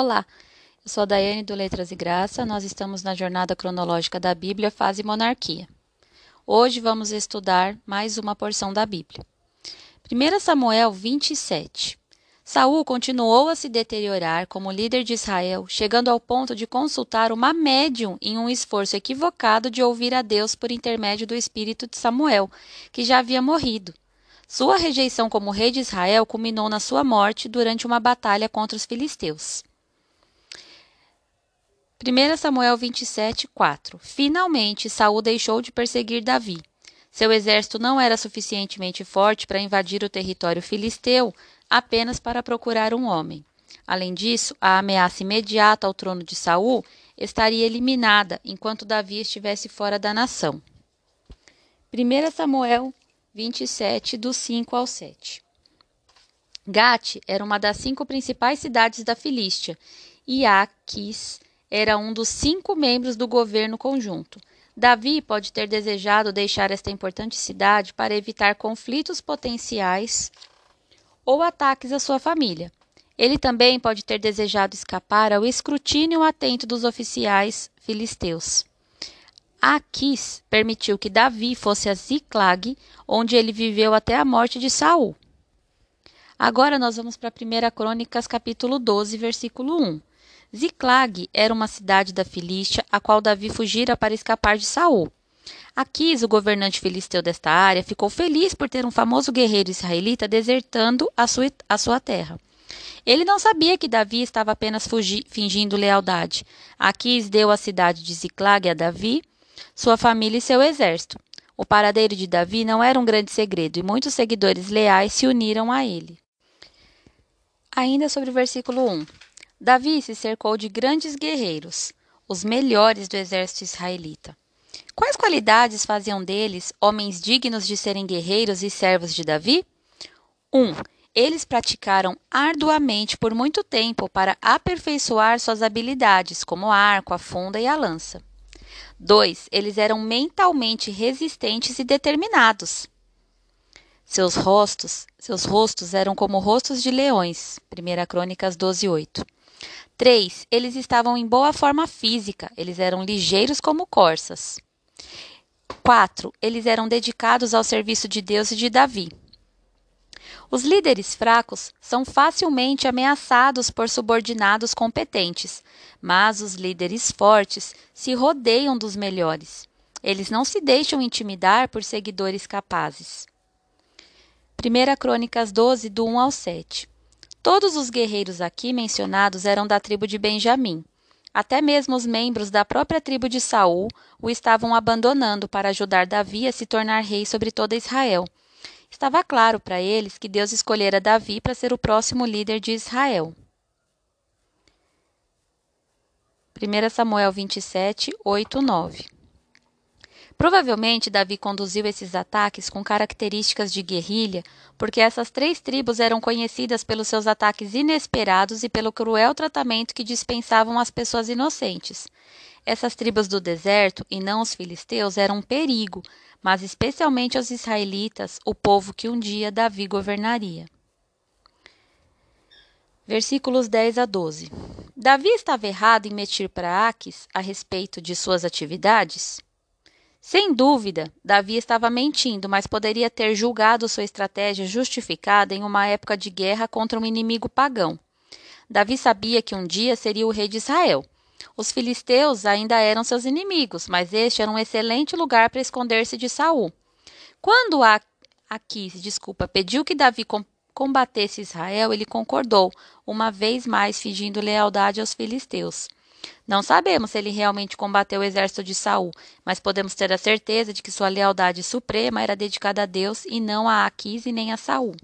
Olá, eu sou a Daiane do Letras e Graça. Nós estamos na jornada cronológica da Bíblia, fase monarquia. Hoje vamos estudar mais uma porção da Bíblia. 1 Samuel 27. Saul continuou a se deteriorar como líder de Israel, chegando ao ponto de consultar uma médium em um esforço equivocado de ouvir a Deus por intermédio do espírito de Samuel, que já havia morrido. Sua rejeição como rei de Israel culminou na sua morte durante uma batalha contra os filisteus. 1 Samuel 27, 4 Finalmente, Saul deixou de perseguir Davi. Seu exército não era suficientemente forte para invadir o território filisteu apenas para procurar um homem. Além disso, a ameaça imediata ao trono de Saul estaria eliminada enquanto Davi estivesse fora da nação. 1 Samuel 27, do 5 ao 7. Gate era uma das cinco principais cidades da Filístia, e Aquis era um dos cinco membros do governo conjunto. Davi pode ter desejado deixar esta importante cidade para evitar conflitos potenciais ou ataques à sua família. Ele também pode ter desejado escapar ao escrutínio atento dos oficiais filisteus. Aquis permitiu que Davi fosse a Ziclag, onde ele viveu até a morte de Saul. Agora nós vamos para 1 Crônicas, capítulo 12, versículo 1. Ziclag era uma cidade da Filístia, a qual Davi fugira para escapar de Saul. Aquis, o governante filisteu desta área, ficou feliz por ter um famoso guerreiro israelita desertando a sua, a sua terra. Ele não sabia que Davi estava apenas fingindo lealdade. Aquis deu a cidade de Ziclag a Davi, sua família e seu exército. O paradeiro de Davi não era um grande segredo e muitos seguidores leais se uniram a ele. Ainda sobre o versículo 1. Davi se cercou de grandes guerreiros, os melhores do exército israelita. Quais qualidades faziam deles homens dignos de serem guerreiros e servos de Davi? 1. Um, eles praticaram arduamente por muito tempo para aperfeiçoar suas habilidades, como o arco, a funda e a lança. 2. Eles eram mentalmente resistentes e determinados. Seus rostos, seus rostos eram como rostos de leões. 1 Crônicas 12:8. 3. Eles estavam em boa forma física, eles eram ligeiros como corças. 4. Eles eram dedicados ao serviço de Deus e de Davi. Os líderes fracos são facilmente ameaçados por subordinados competentes, mas os líderes fortes se rodeiam dos melhores. Eles não se deixam intimidar por seguidores capazes. 1 Crônicas 12, do 1 ao 7. Todos os guerreiros aqui mencionados eram da tribo de Benjamim. Até mesmo os membros da própria tribo de Saul o estavam abandonando para ajudar Davi a se tornar rei sobre toda Israel. Estava claro para eles que Deus escolhera Davi para ser o próximo líder de Israel. 1 Samuel 27, 8, 9 Provavelmente Davi conduziu esses ataques com características de guerrilha, porque essas três tribos eram conhecidas pelos seus ataques inesperados e pelo cruel tratamento que dispensavam às pessoas inocentes. Essas tribos do deserto, e não os filisteus, eram um perigo, mas especialmente aos israelitas, o povo que um dia Davi governaria. Versículos 10 a 12. Davi estava errado em mentir para Aques a respeito de suas atividades? Sem dúvida, Davi estava mentindo, mas poderia ter julgado sua estratégia justificada em uma época de guerra contra um inimigo pagão. Davi sabia que um dia seria o rei de Israel. Os filisteus ainda eram seus inimigos, mas este era um excelente lugar para esconder-se de Saul. Quando Aquis, desculpa, pediu que Davi combatesse Israel, ele concordou, uma vez mais fingindo lealdade aos filisteus. Não sabemos se ele realmente combateu o exército de Saul, mas podemos ter a certeza de que sua lealdade suprema era dedicada a Deus e não a Aquis e nem a Saul.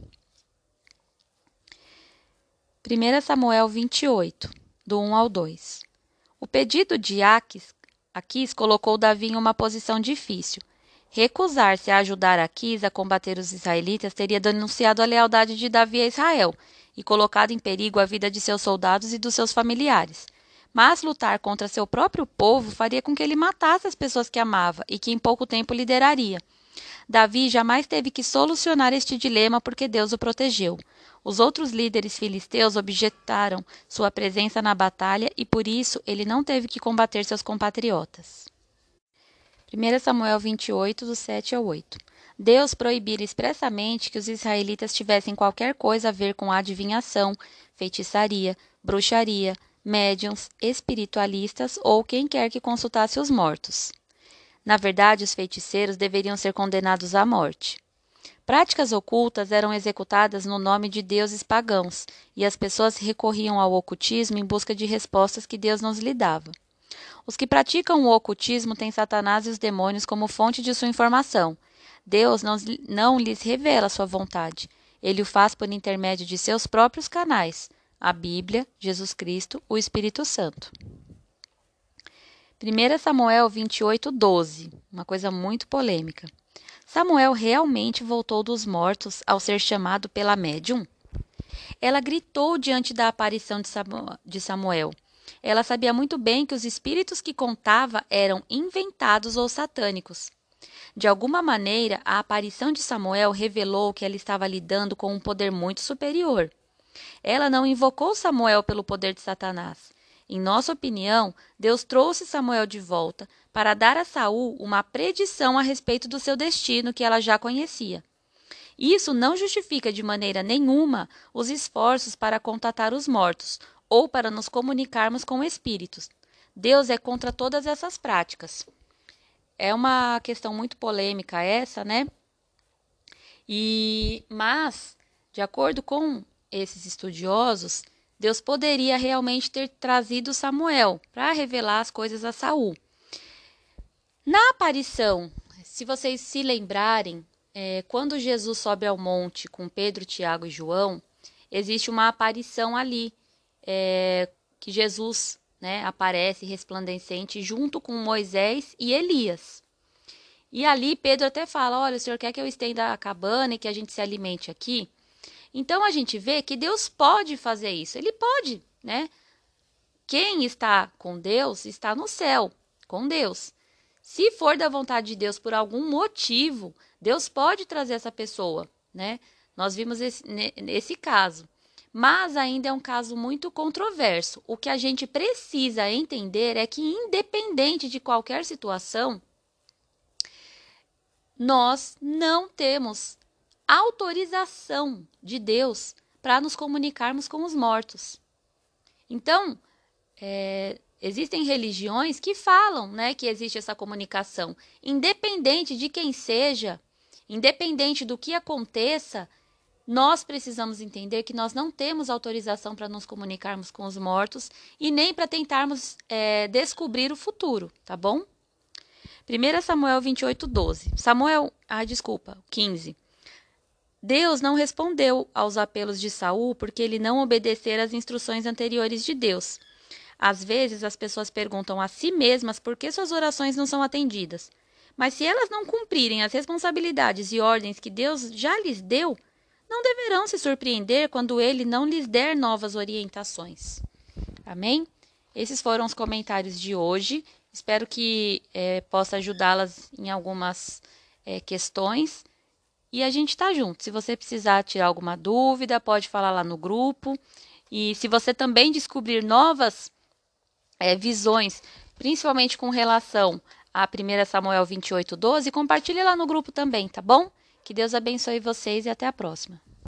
1 Samuel 28, do 1 ao 2. O pedido de Aquis, Aquis colocou Davi em uma posição difícil. Recusar-se a ajudar Aquis a combater os israelitas teria denunciado a lealdade de Davi a Israel e colocado em perigo a vida de seus soldados e dos seus familiares. Mas lutar contra seu próprio povo faria com que ele matasse as pessoas que amava e que em pouco tempo lideraria. Davi jamais teve que solucionar este dilema porque Deus o protegeu. Os outros líderes filisteus objetaram sua presença na batalha e por isso ele não teve que combater seus compatriotas. 1 Samuel 28, do 7 ao 8. Deus proibira expressamente que os israelitas tivessem qualquer coisa a ver com adivinhação, feitiçaria, bruxaria, médiums, espiritualistas ou quem quer que consultasse os mortos. Na verdade, os feiticeiros deveriam ser condenados à morte. Práticas ocultas eram executadas no nome de deuses pagãos, e as pessoas recorriam ao ocultismo em busca de respostas que Deus não lhe dava. Os que praticam o ocultismo têm Satanás e os demônios como fonte de sua informação. Deus não, não lhes revela sua vontade. Ele o faz por intermédio de seus próprios canais, a Bíblia, Jesus Cristo, o Espírito Santo. 1 Samuel 28, 12. Uma coisa muito polêmica. Samuel realmente voltou dos mortos ao ser chamado pela médium? Ela gritou diante da aparição de Samuel. Ela sabia muito bem que os espíritos que contava eram inventados ou satânicos. De alguma maneira, a aparição de Samuel revelou que ela estava lidando com um poder muito superior. Ela não invocou Samuel pelo poder de Satanás. Em nossa opinião, Deus trouxe Samuel de volta para dar a Saul uma predição a respeito do seu destino que ela já conhecia. Isso não justifica de maneira nenhuma os esforços para contatar os mortos ou para nos comunicarmos com espíritos. Deus é contra todas essas práticas. É uma questão muito polêmica essa, né? E mas, de acordo com esses estudiosos, Deus poderia realmente ter trazido Samuel para revelar as coisas a Saul. Na aparição, se vocês se lembrarem, é, quando Jesus sobe ao monte com Pedro, Tiago e João, existe uma aparição ali é, que Jesus né, aparece resplandecente junto com Moisés e Elias. E ali Pedro até fala: Olha, o senhor quer que eu estenda a cabana e que a gente se alimente aqui? Então a gente vê que Deus pode fazer isso, ele pode, né? Quem está com Deus está no céu, com Deus. Se for da vontade de Deus por algum motivo, Deus pode trazer essa pessoa, né? Nós vimos esse, esse caso. Mas ainda é um caso muito controverso. O que a gente precisa entender é que, independente de qualquer situação, nós não temos autorização de Deus para nos comunicarmos com os mortos. Então, é, existem religiões que falam né, que existe essa comunicação, independente de quem seja, independente do que aconteça, nós precisamos entender que nós não temos autorização para nos comunicarmos com os mortos e nem para tentarmos é, descobrir o futuro, tá bom? 1 Samuel 28, 12. Samuel, ah, desculpa, 15. Deus não respondeu aos apelos de Saul porque ele não obedecera às instruções anteriores de Deus. Às vezes as pessoas perguntam a si mesmas por que suas orações não são atendidas. Mas se elas não cumprirem as responsabilidades e ordens que Deus já lhes deu, não deverão se surpreender quando ele não lhes der novas orientações. Amém? Esses foram os comentários de hoje. Espero que é, possa ajudá-las em algumas é, questões. E a gente está junto. Se você precisar tirar alguma dúvida, pode falar lá no grupo. E se você também descobrir novas é, visões, principalmente com relação a 1 Samuel 28, 12, compartilhe lá no grupo também, tá bom? Que Deus abençoe vocês e até a próxima.